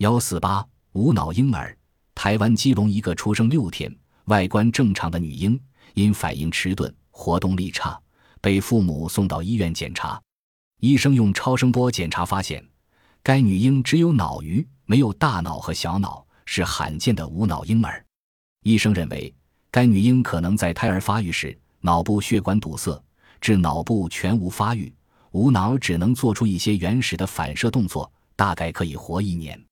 幺四八无脑婴儿，台湾基隆一个出生六天、外观正常的女婴，因反应迟钝、活动力差，被父母送到医院检查。医生用超声波检查发现，该女婴只有脑余，没有大脑和小脑，是罕见的无脑婴儿。医生认为，该女婴可能在胎儿发育时脑部血管堵塞，致脑部全无发育，无脑只能做出一些原始的反射动作，大概可以活一年。